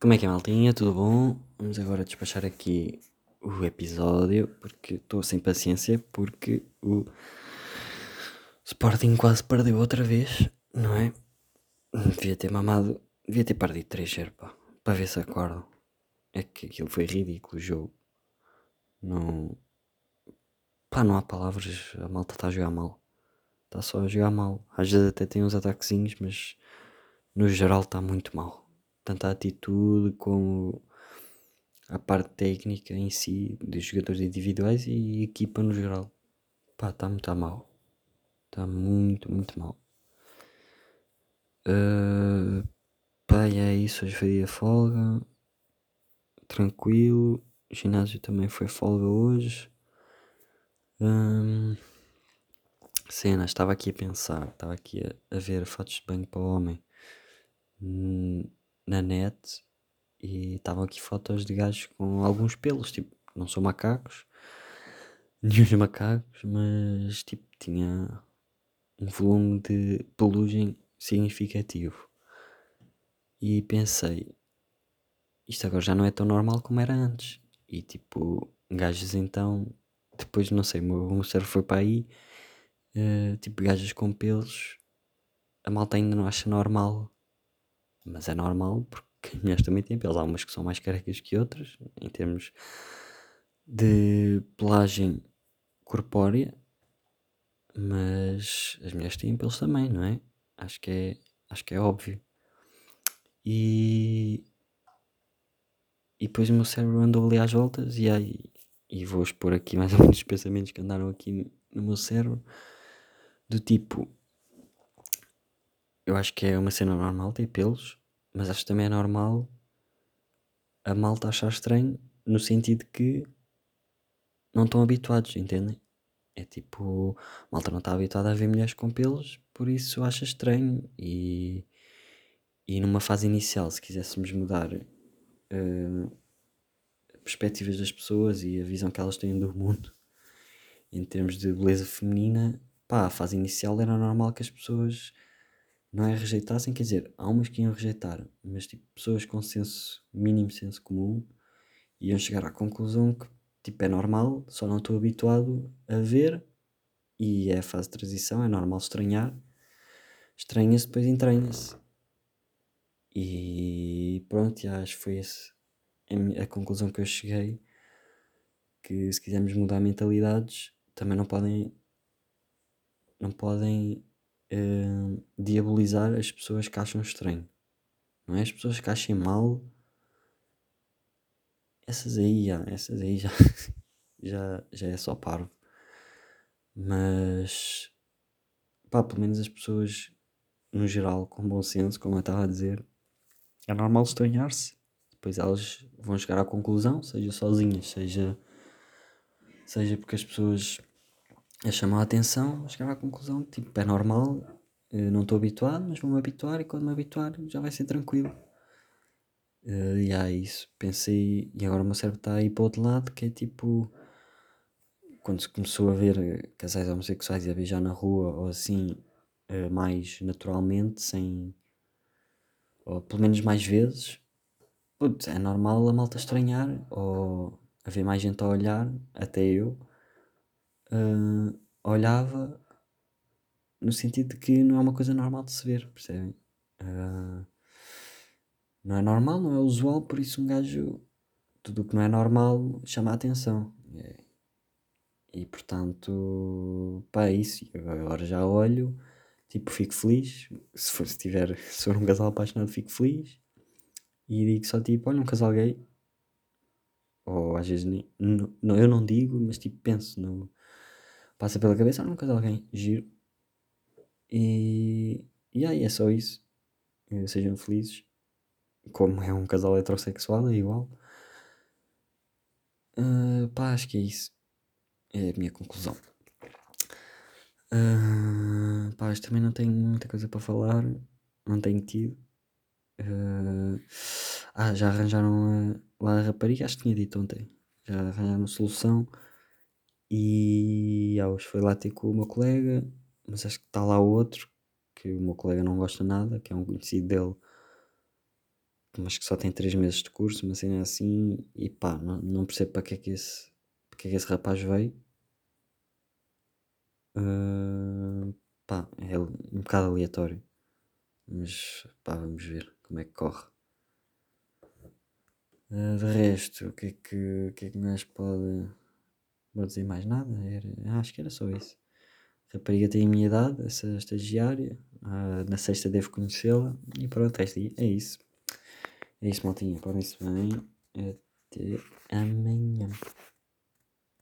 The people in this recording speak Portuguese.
Como é que é, maltinha? Tudo bom? Vamos agora despachar aqui o episódio porque estou sem paciência porque o Sporting quase perdeu outra vez, não é? Devia ter mamado, devia ter perdido 3 pá, para ver se acordo. É que aquilo foi ridículo o jogo. Não. Pá, não há palavras, a malta está a jogar mal. Está só a jogar mal. Às vezes até tem uns ataquezinhos, mas no geral está muito mal tanto a atitude como a parte técnica em si, dos jogadores individuais e equipa no geral. Pá, está muito mal. Está muito, muito mal. Uh, pá, é isso. Hoje foi dia folga. Tranquilo. O ginásio também foi folga hoje. Um, cena, estava aqui a pensar, estava aqui a, a ver fotos de banho para o homem. Hum, na net e estavam aqui fotos de gajos com alguns pelos, tipo, não são macacos, nenhum macacos, mas tipo, tinha um volume de pelugem significativo. E pensei, isto agora já não é tão normal como era antes. E tipo, gajos então, depois não sei, o meu cérebro foi para aí, uh, tipo, gajos com pelos, a malta ainda não acha normal mas é normal porque as mulheres também têm pelos. Há umas que são mais carecas que outras, em termos de pelagem corpórea, mas as mulheres têm pelos também, não é? Acho que é, acho que é óbvio. E, e depois o meu cérebro andou ali às voltas e aí e vou expor aqui mais ou menos os pensamentos que andaram aqui no meu cérebro do tipo eu acho que é uma cena normal ter pelos mas acho que também é normal a malta achar estranho no sentido que não estão habituados, entendem? É tipo, a malta não está habituada a ver mulheres com pelos, por isso acha estranho. E, e numa fase inicial, se quiséssemos mudar uh, perspectivas das pessoas e a visão que elas têm do mundo em termos de beleza feminina, pá, a fase inicial era normal que as pessoas não é rejeitassem, quer dizer, há umas que iam rejeitar, mas tipo, pessoas com senso, mínimo senso comum, iam chegar à conclusão que tipo, é normal, só não estou habituado a ver, e é a fase de transição, é normal estranhar, estranha-se, depois entranha-se. E pronto, acho que foi essa a conclusão que eu cheguei, que se quisermos mudar mentalidades, também não podem não podem uh, diabolizar as pessoas que acham estranho. Não é? As pessoas que achem mal. Essas aí já, essas aí já, já, já é só parvo. Mas pá, pelo menos as pessoas no geral, com bom senso, como eu estava a dizer, é normal estranhar-se. Depois elas vão chegar à conclusão, seja sozinhas, seja, seja porque as pessoas a chamar a atenção, chegar à conclusão que tipo, é normal, não estou habituado, mas vou-me habituar e quando me habituar já vai ser tranquilo. Uh, e há isso. Pensei, e agora o meu cérebro está aí para o outro lado, que é tipo quando se começou a ver casais homossexuais a beijar na rua ou assim, uh, mais naturalmente, sem ou pelo menos mais vezes, putz, é normal a malta estranhar ou haver mais gente a olhar, até eu uh, olhava no sentido de que não é uma coisa normal de se ver, percebem? Uh, não é normal, não é usual, por isso um gajo, tudo o que não é normal chama a atenção. E, e portanto, pá, é isso. Agora já olho, tipo, fico feliz. Se for, se tiver, se for um casal apaixonado, fico feliz. E digo só tipo, olha, um casal gay. Ou às vezes nem, não, eu não digo, mas tipo, penso no, passa pela cabeça, ah, nunca de alguém, giro. E, e aí é só isso. Sejam felizes. Como é um casal heterossexual, é igual. Uh, pá, acho que é isso. É a minha conclusão. Uh, pá, também não tenho muita coisa para falar. Não tenho tido. Uh, ah, já arranjaram a, lá a rapariga, acho que tinha dito ontem. Já arranjaram solução. E ah, hoje foi lá ter com o meu colega, mas acho que está lá outro, que o meu colega não gosta nada, que é um conhecido dele, mas que só tem 3 meses de curso, uma cena assim, e pá, não, não percebo para que é que esse, para que é que esse rapaz veio. Uh, pá, é um bocado aleatório, mas pá, vamos ver como é que corre. Uh, de resto, o que é que, o que, é que mais pode. Vou dizer mais nada? Era, acho que era só isso. A rapariga tem a minha idade, essa estagiária. Uh, na sexta devo conhecê-la. E pronto, é isso. É isso, maltinha. Podem-se bem. Até amanhã.